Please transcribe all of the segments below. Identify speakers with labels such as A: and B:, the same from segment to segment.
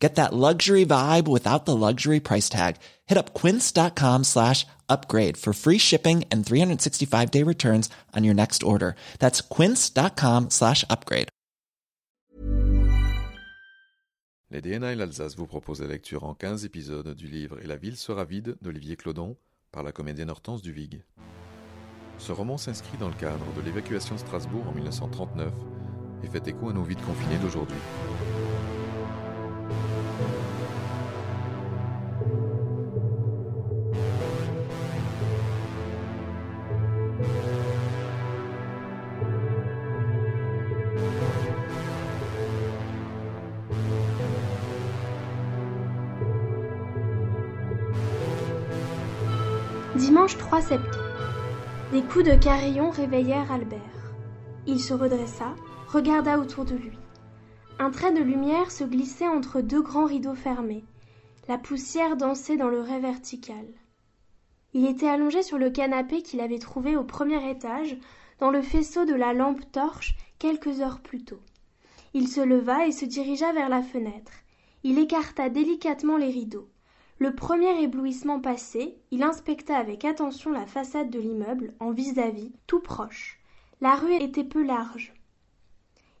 A: Get that luxury vibe without the luxury price tag. Hit up quince.com slash upgrade for free shipping and 365 day returns on your next order. That's quince.com slash upgrade.
B: Les DNA et l'Alsace vous proposent la lecture en 15 épisodes du livre Et la ville sera vide d'Olivier Clodon par la comédienne Hortense Duvig. Ce roman s'inscrit dans le cadre de l'évacuation de Strasbourg en 1939 et fait écho à nos vides confinés d'aujourd'hui.
C: Coups de carillon réveillèrent Albert. Il se redressa, regarda autour de lui. Un trait de lumière se glissait entre deux grands rideaux fermés. La poussière dansait dans le ray vertical. Il était allongé sur le canapé qu'il avait trouvé au premier étage, dans le faisceau de la lampe torche, quelques heures plus tôt. Il se leva et se dirigea vers la fenêtre. Il écarta délicatement les rideaux. Le premier éblouissement passé, il inspecta avec attention la façade de l'immeuble, en vis-à-vis, tout proche. La rue était peu large.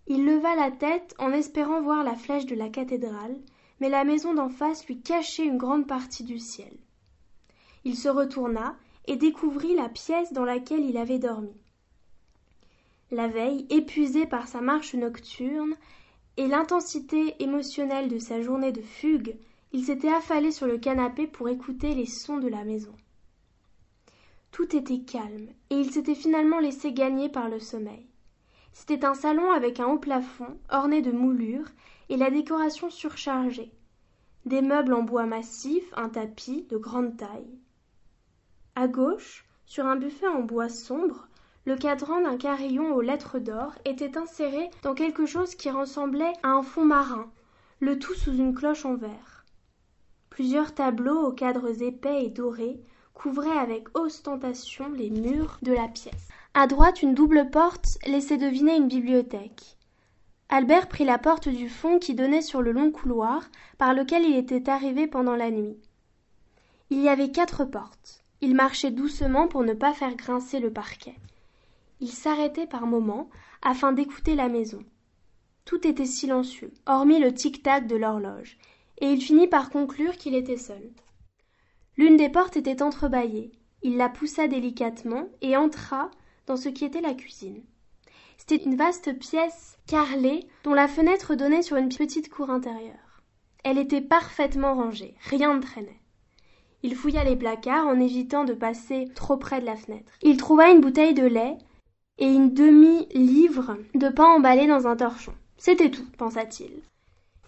C: Il leva la tête en espérant voir la flèche de la cathédrale, mais la maison d'en face lui cachait une grande partie du ciel. Il se retourna et découvrit la pièce dans laquelle il avait dormi. La veille, épuisé par sa marche nocturne et l'intensité émotionnelle de sa journée de fugue, il s'était affalé sur le canapé pour écouter les sons de la maison. Tout était calme, et il s'était finalement laissé gagner par le sommeil. C'était un salon avec un haut plafond, orné de moulures, et la décoration surchargée. Des meubles en bois massif, un tapis de grande taille. À gauche, sur un buffet en bois sombre, le cadran d'un carillon aux lettres d'or était inséré dans quelque chose qui ressemblait à un fond marin, le tout sous une cloche en verre. Plusieurs tableaux aux cadres épais et dorés couvraient avec ostentation les murs de la pièce. À droite, une double porte laissait deviner une bibliothèque. Albert prit la porte du fond qui donnait sur le long couloir par lequel il était arrivé pendant la nuit. Il y avait quatre portes. Il marchait doucement pour ne pas faire grincer le parquet. Il s'arrêtait par moments afin d'écouter la maison. Tout était silencieux, hormis le tic-tac de l'horloge, et il finit par conclure qu'il était seul. L'une des portes était entrebâillée. Il la poussa délicatement et entra dans ce qui était la cuisine. C'était une vaste pièce carrelée dont la fenêtre donnait sur une petite cour intérieure. Elle était parfaitement rangée, rien ne traînait. Il fouilla les placards en évitant de passer trop près de la fenêtre. Il trouva une bouteille de lait et une demi-livre de pain emballé dans un torchon. C'était tout, pensa-t-il.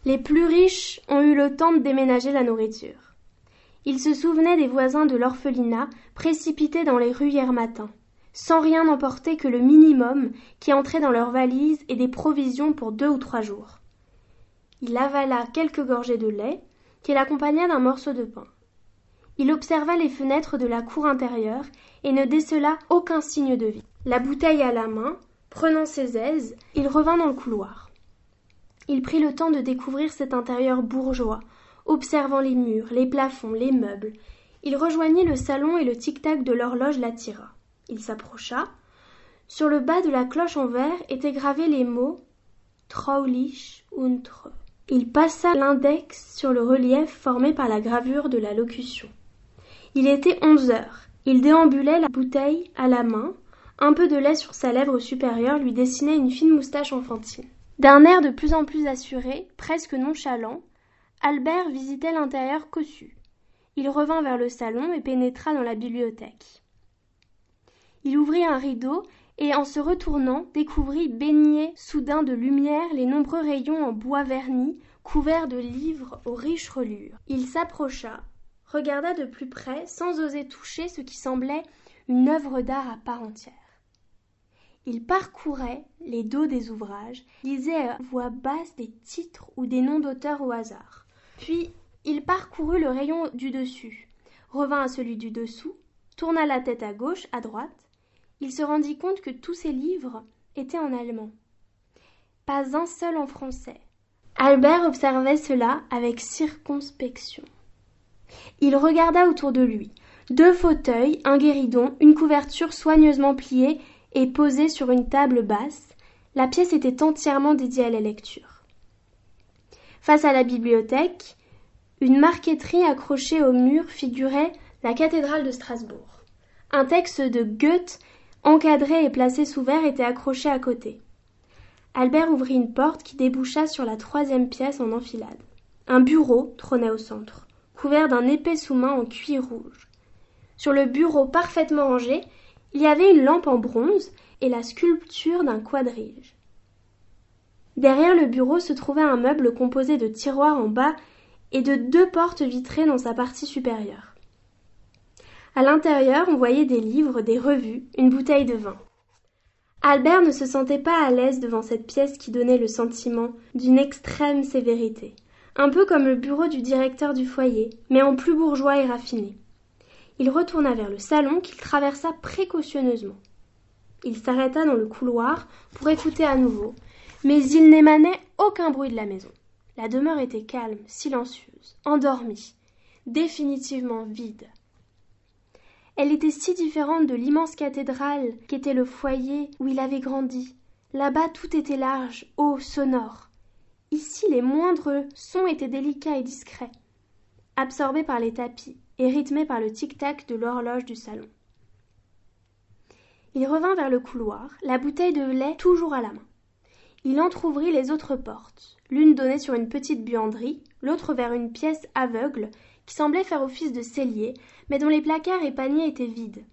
C: Les plus riches ont eu le temps de déménager la nourriture. Il se souvenait des voisins de l'orphelinat précipités dans les rues hier matin, sans rien emporter que le minimum qui entrait dans leurs valises et des provisions pour deux ou trois jours. Il avala quelques gorgées de lait, qu'il accompagna d'un morceau de pain. Il observa les fenêtres de la cour intérieure et ne décela aucun signe de vie. La bouteille à la main, prenant ses aises, il revint dans le couloir. Il prit le temps de découvrir cet intérieur bourgeois, observant les murs, les plafonds, les meubles. Il rejoignit le salon et le tic-tac de l'horloge l'attira. Il s'approcha. Sur le bas de la cloche en verre étaient gravés les mots Traulich und Il passa l'index sur le relief formé par la gravure de la locution. Il était onze heures. Il déambulait la bouteille à la main. Un peu de lait sur sa lèvre supérieure lui dessinait une fine moustache enfantine. D'un air de plus en plus assuré, presque nonchalant, Albert visitait l'intérieur cossu. Il revint vers le salon et pénétra dans la bibliothèque. Il ouvrit un rideau et en se retournant découvrit baignés soudain de lumière les nombreux rayons en bois verni couverts de livres aux riches relures. Il s'approcha, regarda de plus près sans oser toucher ce qui semblait une œuvre d'art à part entière. Il parcourait les dos des ouvrages, lisait à voix basse des titres ou des noms d'auteurs au hasard. Puis il parcourut le rayon du dessus, revint à celui du dessous, tourna la tête à gauche, à droite. Il se rendit compte que tous ces livres étaient en allemand. Pas un seul en français. Albert observait cela avec circonspection. Il regarda autour de lui. Deux fauteuils, un guéridon, une couverture soigneusement pliée et posée sur une table basse. La pièce était entièrement dédiée à la lecture. Face à la bibliothèque, une marqueterie accrochée au mur figurait la cathédrale de Strasbourg. Un texte de Goethe, encadré et placé sous verre, était accroché à côté. Albert ouvrit une porte qui déboucha sur la troisième pièce en enfilade. Un bureau trônait au centre, couvert d'un épais sous-main en cuir rouge. Sur le bureau parfaitement rangé, il y avait une lampe en bronze et la sculpture d'un quadrige. Derrière le bureau se trouvait un meuble composé de tiroirs en bas et de deux portes vitrées dans sa partie supérieure. À l'intérieur, on voyait des livres, des revues, une bouteille de vin. Albert ne se sentait pas à l'aise devant cette pièce qui donnait le sentiment d'une extrême sévérité, un peu comme le bureau du directeur du foyer, mais en plus bourgeois et raffiné. Il retourna vers le salon qu'il traversa précautionneusement. Il s'arrêta dans le couloir pour écouter à nouveau, mais il n'émanait aucun bruit de la maison. La demeure était calme, silencieuse, endormie, définitivement vide. Elle était si différente de l'immense cathédrale qu'était le foyer où il avait grandi. Là-bas tout était large, haut, sonore. Ici les moindres sons étaient délicats et discrets, absorbés par les tapis et rythmés par le tic-tac de l'horloge du salon. Il revint vers le couloir, la bouteille de lait toujours à la main. Il entr'ouvrit les autres portes. L'une donnait sur une petite buanderie, l'autre vers une pièce aveugle qui semblait faire office de cellier, mais dont les placards et paniers étaient vides.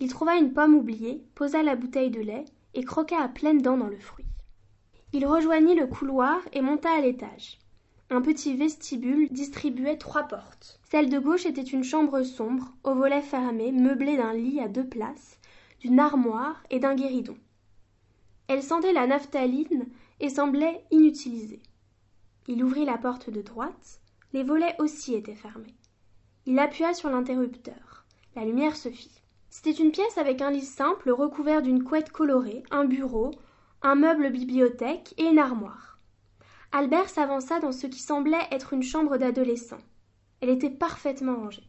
C: Il trouva une pomme oubliée, posa la bouteille de lait et croqua à pleines dents dans le fruit. Il rejoignit le couloir et monta à l'étage. Un petit vestibule distribuait trois portes. Celle de gauche était une chambre sombre, aux volets fermés, meublée d'un lit à deux places, d'une armoire et d'un guéridon. Elle sentait la naphtaline et semblait inutilisée. Il ouvrit la porte de droite, les volets aussi étaient fermés. Il appuya sur l'interrupteur. La lumière se fit. C'était une pièce avec un lit simple recouvert d'une couette colorée, un bureau, un meuble bibliothèque et une armoire. Albert s'avança dans ce qui semblait être une chambre d'adolescent. Elle était parfaitement rangée.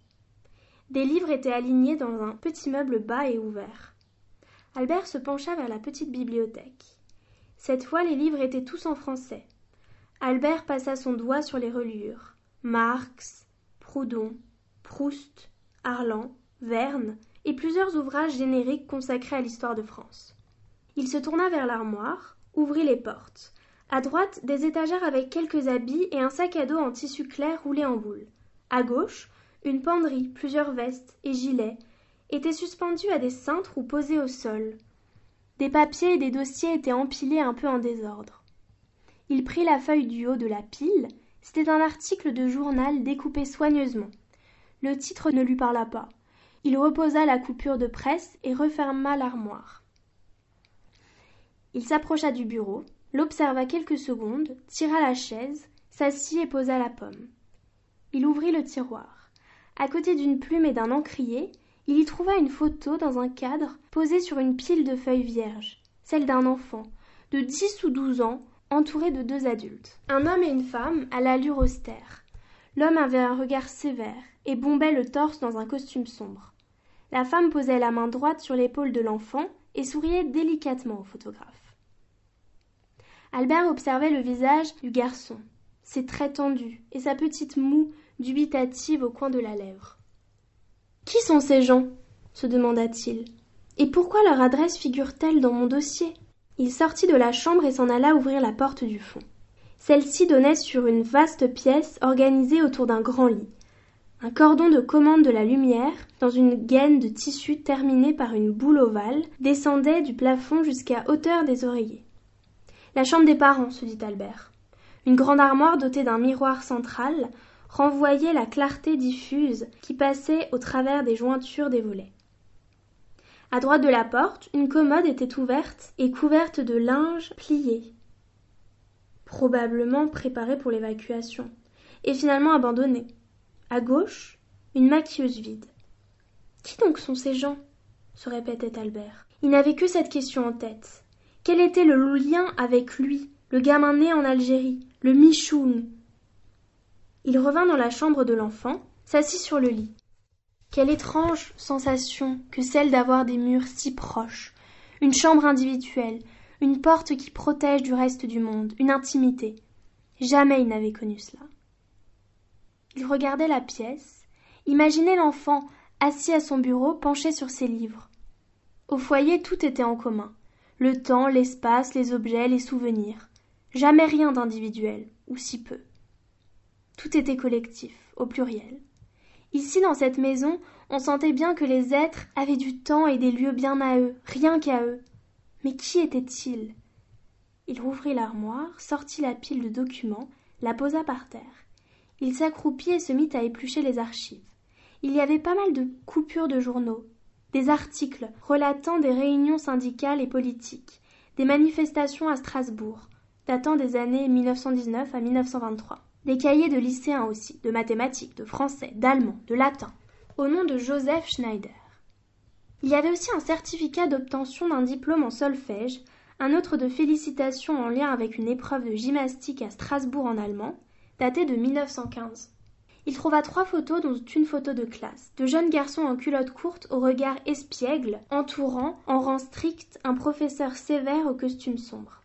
C: Des livres étaient alignés dans un petit meuble bas et ouvert. Albert se pencha vers la petite bibliothèque. Cette fois les livres étaient tous en français. Albert passa son doigt sur les reliures. Marx, Proudhon, Proust, Arlan, Verne et plusieurs ouvrages génériques consacrés à l'histoire de France. Il se tourna vers l'armoire, ouvrit les portes. À droite, des étagères avec quelques habits et un sac à dos en tissu clair roulé en boule. À gauche, une penderie, plusieurs vestes et gilets étaient suspendus à des cintres ou posés au sol. Des papiers et des dossiers étaient empilés un peu en désordre. Il prit la feuille du haut de la pile c'était un article de journal découpé soigneusement. Le titre ne lui parla pas. Il reposa la coupure de presse et referma l'armoire. Il s'approcha du bureau, l'observa quelques secondes, tira la chaise, s'assit et posa la pomme. Il ouvrit le tiroir. À côté d'une plume et d'un encrier, il y trouva une photo dans un cadre posée sur une pile de feuilles vierges, celle d'un enfant, de dix ou douze ans, entouré de deux adultes. Un homme et une femme à l'allure austère. L'homme avait un regard sévère et bombait le torse dans un costume sombre. La femme posait la main droite sur l'épaule de l'enfant et souriait délicatement au photographe. Albert observait le visage du garçon, ses traits tendus et sa petite moue dubitative au coin de la lèvre. Qui sont ces gens? se demanda-t-il. Et pourquoi leur adresse figure-t-elle dans mon dossier? Il sortit de la chambre et s'en alla ouvrir la porte du fond. Celle-ci donnait sur une vaste pièce organisée autour d'un grand lit. Un cordon de commande de la lumière, dans une gaine de tissu terminée par une boule ovale, descendait du plafond jusqu'à hauteur des oreillers. La chambre des parents, se dit Albert. Une grande armoire dotée d'un miroir central renvoyait la clarté diffuse qui passait au travers des jointures des volets. À droite de la porte, une commode était ouverte et couverte de linge plié. Probablement préparée pour l'évacuation, et finalement abandonnée. À gauche, une maquilleuse vide. Qui donc sont ces gens? se répétait Albert. Il n'avait que cette question en tête. Quel était le lien avec lui, le gamin né en Algérie, le Michoun? Il revint dans la chambre de l'enfant, s'assit sur le lit. Quelle étrange sensation que celle d'avoir des murs si proches, une chambre individuelle, une porte qui protège du reste du monde, une intimité. Jamais il n'avait connu cela. Il regardait la pièce, imaginait l'enfant assis à son bureau penché sur ses livres. Au foyer tout était en commun le temps, l'espace, les objets, les souvenirs. Jamais rien d'individuel, ou si peu. Tout était collectif, au pluriel. Ici, dans cette maison, on sentait bien que les êtres avaient du temps et des lieux bien à eux, rien qu'à eux. Mais qui étaient-ils? Il rouvrit l'armoire, sortit la pile de documents, la posa par terre. Il s'accroupit et se mit à éplucher les archives. Il y avait pas mal de coupures de journaux, des articles relatant des réunions syndicales et politiques, des manifestations à Strasbourg, datant des années 1919 à 1923, des cahiers de lycéens aussi, de mathématiques, de français, d'allemand, de latin, au nom de Joseph Schneider. Il y avait aussi un certificat d'obtention d'un diplôme en solfège, un autre de félicitations en lien avec une épreuve de gymnastique à Strasbourg en allemand, daté de 1915. Il trouva trois photos, dont une photo de classe, de jeunes garçons en culotte courte au regard espiègle, entourant, en rang strict, un professeur sévère au costume sombre.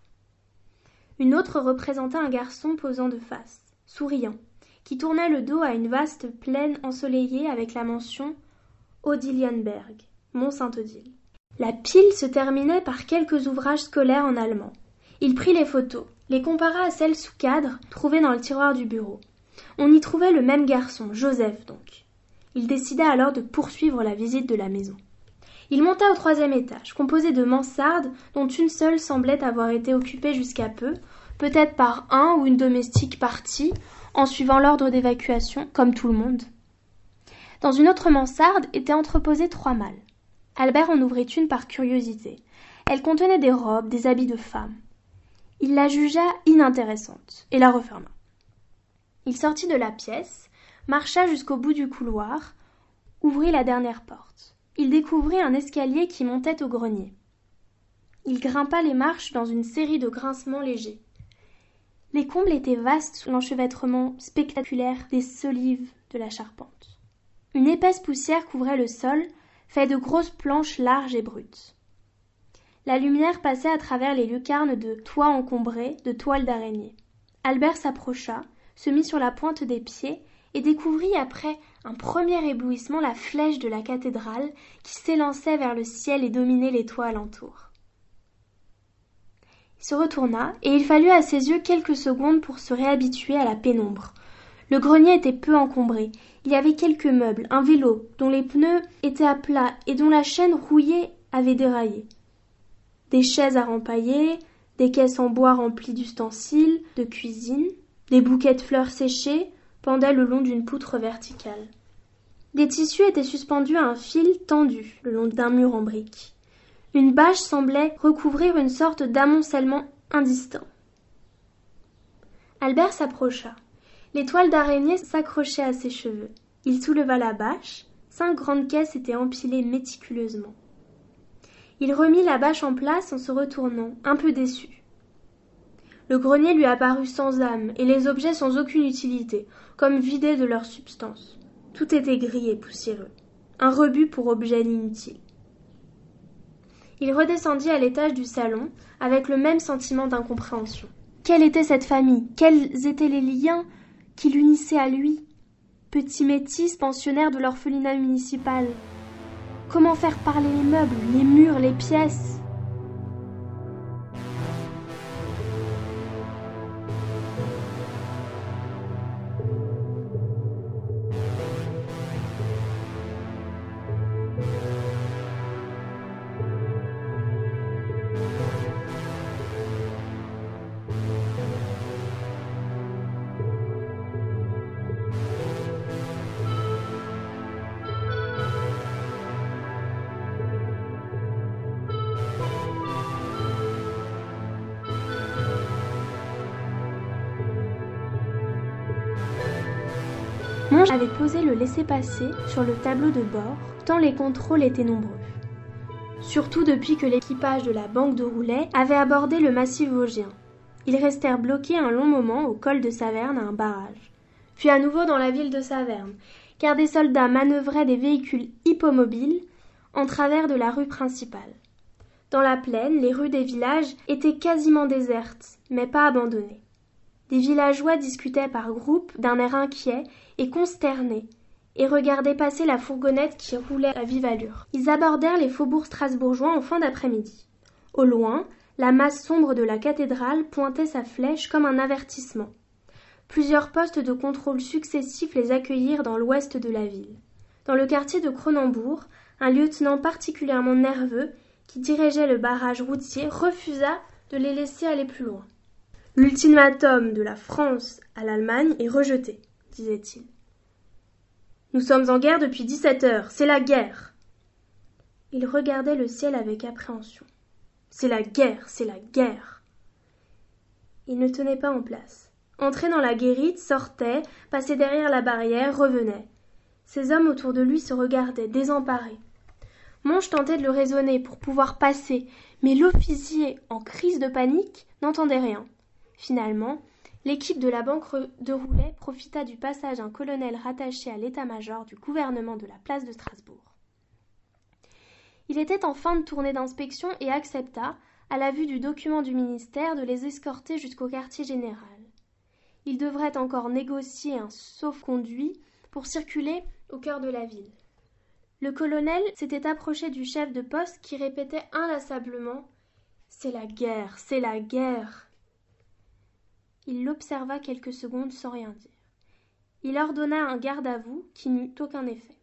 C: Une autre représentait un garçon posant de face, souriant, qui tournait le dos à une vaste plaine ensoleillée avec la mention Odilienberg, Mont Saint-Odile. La pile se terminait par quelques ouvrages scolaires en allemand. Il prit les photos, les compara à celles sous cadre trouvées dans le tiroir du bureau. On y trouvait le même garçon, Joseph donc. Il décida alors de poursuivre la visite de la maison. Il monta au troisième étage, composé de mansardes dont une seule semblait avoir été occupée jusqu'à peu, peut-être par un ou une domestique partie, en suivant l'ordre d'évacuation, comme tout le monde. Dans une autre mansarde étaient entreposés trois malles. Albert en ouvrit une par curiosité. Elle contenait des robes, des habits de femme. Il la jugea inintéressante et la referma. Il sortit de la pièce, marcha jusqu'au bout du couloir, ouvrit la dernière porte. Il découvrit un escalier qui montait au grenier. Il grimpa les marches dans une série de grincements légers. Les combles étaient vastes sous l'enchevêtrement spectaculaire des solives de la charpente. Une épaisse poussière couvrait le sol, fait de grosses planches larges et brutes. La lumière passait à travers les lucarnes de toits encombrés de toiles d'araignée. Albert s'approcha, se mit sur la pointe des pieds et découvrit après un premier éblouissement la flèche de la cathédrale qui s'élançait vers le ciel et dominait les toits alentour. Il se retourna, et il fallut à ses yeux quelques secondes pour se réhabituer à la pénombre. Le grenier était peu encombré. Il y avait quelques meubles, un vélo, dont les pneus étaient à plat et dont la chaîne rouillée avait déraillé. Des chaises à rempailler, des caisses en bois remplies d'ustensiles, de cuisine, des bouquets de fleurs séchées pendaient le long d'une poutre verticale. Des tissus étaient suspendus à un fil tendu le long d'un mur en briques. Une bâche semblait recouvrir une sorte d'amoncellement indistinct. Albert s'approcha. Les toiles d'araignée s'accrochaient à ses cheveux. Il souleva la bâche. Cinq grandes caisses étaient empilées méticuleusement. Il remit la bâche en place en se retournant, un peu déçu. Le grenier lui apparut sans âme, et les objets sans aucune utilité, comme vidés de leur substance. Tout était gris et poussiéreux. Un rebut pour objet inutile. Il redescendit à l'étage du salon, avec le même sentiment d'incompréhension. Quelle était cette famille? Quels étaient les liens qui l'unissaient à lui? Petit métis pensionnaire de l'orphelinat municipal. Comment faire parler les meubles, les murs, les pièces? Monge avait posé le laissez-passer sur le tableau de bord, tant les contrôles étaient nombreux. Surtout depuis que l'équipage de la banque de Roulet avait abordé le massif vosgien. Ils restèrent bloqués un long moment au col de Saverne à un barrage, puis à nouveau dans la ville de Saverne, car des soldats manœuvraient des véhicules hippomobiles en travers de la rue principale. Dans la plaine, les rues des villages étaient quasiment désertes, mais pas abandonnées. Des villageois discutaient par groupes d'un air inquiet et consterné, et regardaient passer la fourgonnette qui roulait à vive allure. Ils abordèrent les faubourgs strasbourgeois en fin d'après-midi. Au loin, la masse sombre de la cathédrale pointait sa flèche comme un avertissement. Plusieurs postes de contrôle successifs les accueillirent dans l'ouest de la ville. Dans le quartier de Cronenbourg, un lieutenant particulièrement nerveux, qui dirigeait le barrage routier, refusa de les laisser aller plus loin. L'ultimatum de la France à l'Allemagne est rejeté, disait-il. Nous sommes en guerre depuis dix-sept heures, c'est la guerre. Il regardait le ciel avec appréhension. C'est la guerre, c'est la guerre. Il ne tenait pas en place. Entrait dans la guérite, sortait, passait derrière la barrière, revenait. Ces hommes autour de lui se regardaient, désemparés. Monge tentait de le raisonner pour pouvoir passer, mais l'officier, en crise de panique, n'entendait rien. Finalement, l'équipe de la banque de Roulet profita du passage d'un colonel rattaché à l'état-major du gouvernement de la place de Strasbourg. Il était en fin de tournée d'inspection et accepta, à la vue du document du ministère, de les escorter jusqu'au quartier général. Il devrait encore négocier un sauf-conduit pour circuler au cœur de la ville. Le colonel s'était approché du chef de poste qui répétait inlassablement C'est la guerre, c'est la guerre. Il l'observa quelques secondes sans rien dire. Il ordonna un garde à vous qui n'eut aucun effet.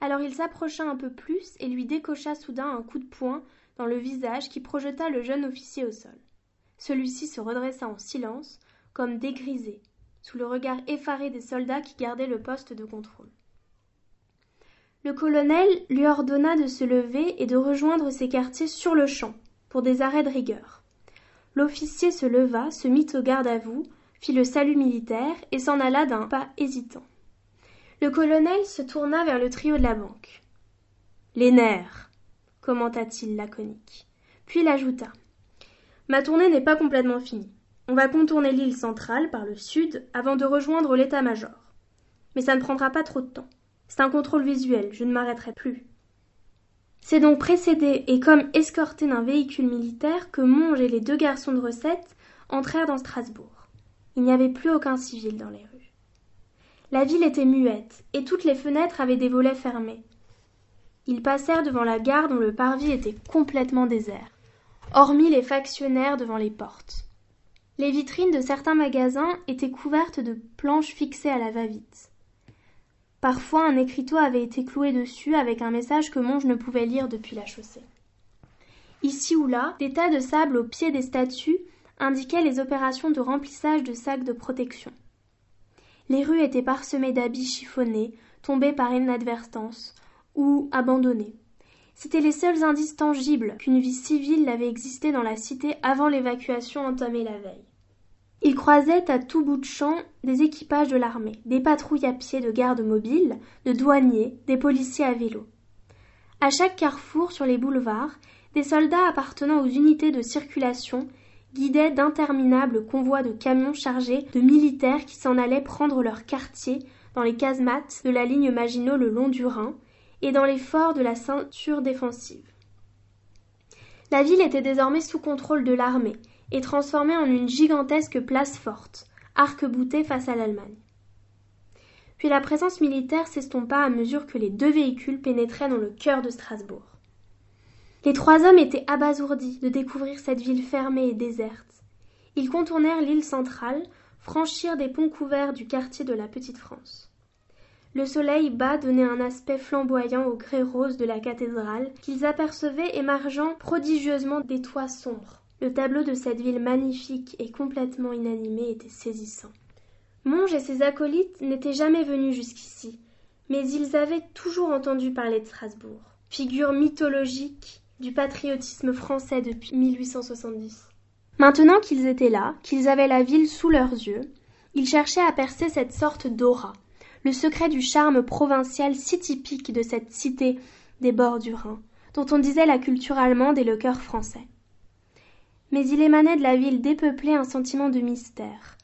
C: Alors il s'approcha un peu plus et lui décocha soudain un coup de poing dans le visage qui projeta le jeune officier au sol. Celui-ci se redressa en silence, comme dégrisé, sous le regard effaré des soldats qui gardaient le poste de contrôle. Le colonel lui ordonna de se lever et de rejoindre ses quartiers sur-le-champ, pour des arrêts de rigueur. L'officier se leva, se mit au garde à vous, fit le salut militaire et s'en alla d'un pas hésitant. Le colonel se tourna vers le trio de la banque. Les nerfs, commenta-t-il laconique. Puis il ajouta. Ma tournée n'est pas complètement finie. On va contourner l'île centrale par le sud avant de rejoindre l'état-major. Mais ça ne prendra pas trop de temps. C'est un contrôle visuel, je ne m'arrêterai plus. C'est donc précédé et comme escorté d'un véhicule militaire que Monge et les deux garçons de recette entrèrent dans Strasbourg. Il n'y avait plus aucun civil dans les rues. La ville était muette, et toutes les fenêtres avaient des volets fermés. Ils passèrent devant la gare dont le parvis était complètement désert, hormis les factionnaires devant les portes. Les vitrines de certains magasins étaient couvertes de planches fixées à la va-vite. Parfois un écriteau avait été cloué dessus avec un message que Monge ne pouvait lire depuis la chaussée. Ici ou là, des tas de sable au pied des statues indiquaient les opérations de remplissage de sacs de protection. Les rues étaient parsemées d'habits chiffonnés, tombés par inadvertance, ou abandonnés. C'étaient les seuls indices tangibles qu'une vie civile avait existé dans la cité avant l'évacuation entamée la veille. Il croisait à tout bout de champ des équipages de l'armée, des patrouilles à pied de gardes mobiles, de douaniers, des policiers à vélo. À chaque carrefour sur les boulevards, des soldats appartenant aux unités de circulation guidaient d'interminables convois de camions chargés de militaires qui s'en allaient prendre leur quartier dans les casemates de la ligne Maginot le long du Rhin et dans les forts de la ceinture défensive. La ville était désormais sous contrôle de l'armée et transformée en une gigantesque place forte, arc-boutée face à l'Allemagne. Puis la présence militaire s'estompa à mesure que les deux véhicules pénétraient dans le cœur de Strasbourg. Les trois hommes étaient abasourdis de découvrir cette ville fermée et déserte. Ils contournèrent l'île centrale, franchirent des ponts couverts du quartier de la Petite France. Le soleil bas donnait un aspect flamboyant au grès rose de la cathédrale qu'ils apercevaient émergeant prodigieusement des toits sombres. Le tableau de cette ville magnifique et complètement inanimée était saisissant. Monge et ses acolytes n'étaient jamais venus jusqu'ici, mais ils avaient toujours entendu parler de Strasbourg, figure mythologique du patriotisme français depuis 1870. Maintenant qu'ils étaient là, qu'ils avaient la ville sous leurs yeux, ils cherchaient à percer cette sorte d'aura, le secret du charme provincial si typique de cette cité des bords du Rhin, dont on disait la culture allemande et le cœur français. Mais il émanait de la ville dépeuplée un sentiment de mystère.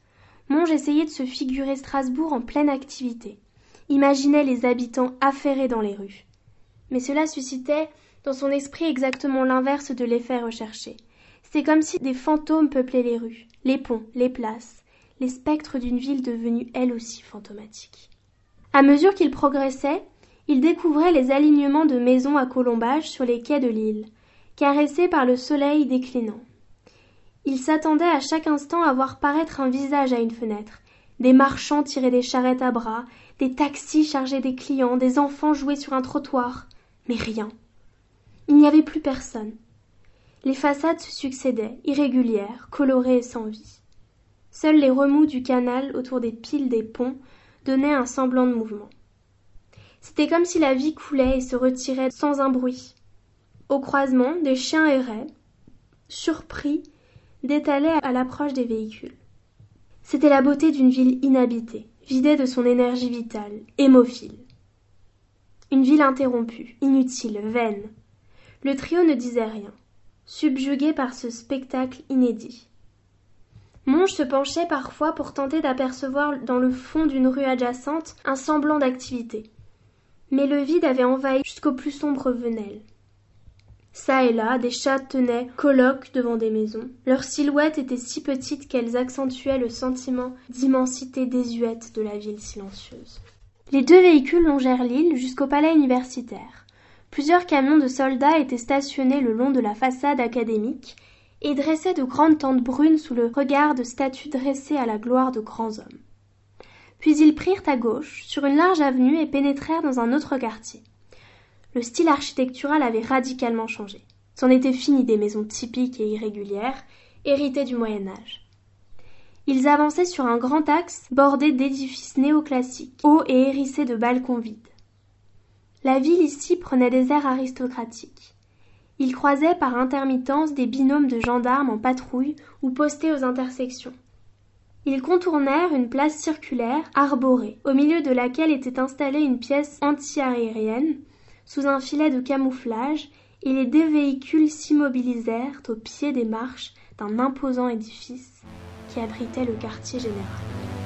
C: Monge essayait de se figurer Strasbourg en pleine activité, imaginait les habitants affairés dans les rues. Mais cela suscitait dans son esprit exactement l'inverse de l'effet recherché. C'est comme si des fantômes peuplaient les rues, les ponts, les places, les spectres d'une ville devenue elle aussi fantomatique. À mesure qu'il progressait, il découvrait les alignements de maisons à colombages sur les quais de l'île, caressés par le soleil déclinant. Il s'attendait à chaque instant à voir paraître un visage à une fenêtre, des marchands tirer des charrettes à bras, des taxis chargés des clients, des enfants jouer sur un trottoir, mais rien. Il n'y avait plus personne. Les façades se succédaient, irrégulières, colorées et sans vie. Seuls les remous du canal autour des piles des ponts donnaient un semblant de mouvement. C'était comme si la vie coulait et se retirait sans un bruit. Au croisement, des chiens erraient, surpris, d'étaler à l'approche des véhicules. C'était la beauté d'une ville inhabitée, vidée de son énergie vitale, hémophile. Une ville interrompue, inutile, vaine. Le trio ne disait rien, subjugué par ce spectacle inédit. Monge se penchait parfois pour tenter d'apercevoir dans le fond d'une rue adjacente un semblant d'activité. Mais le vide avait envahi jusqu'aux plus sombres venelles. Ça et là, des chats tenaient colloques devant des maisons. Leurs silhouettes étaient si petites qu'elles accentuaient le sentiment d'immensité désuète de la ville silencieuse. Les deux véhicules longèrent l'île jusqu'au palais universitaire. Plusieurs camions de soldats étaient stationnés le long de la façade académique et dressaient de grandes tentes brunes sous le regard de statues dressées à la gloire de grands hommes. Puis ils prirent à gauche, sur une large avenue, et pénétrèrent dans un autre quartier. Le style architectural avait radicalement changé. C'en était fini des maisons typiques et irrégulières, héritées du Moyen Âge. Ils avançaient sur un grand axe bordé d'édifices néoclassiques, hauts et hérissés de balcons vides. La ville ici prenait des airs aristocratiques. Ils croisaient par intermittence des binômes de gendarmes en patrouille ou postés aux intersections. Ils contournèrent une place circulaire, arborée, au milieu de laquelle était installée une pièce anti-aérienne, sous un filet de camouflage, et les deux véhicules s'immobilisèrent au pied des marches d'un imposant édifice qui abritait le quartier général.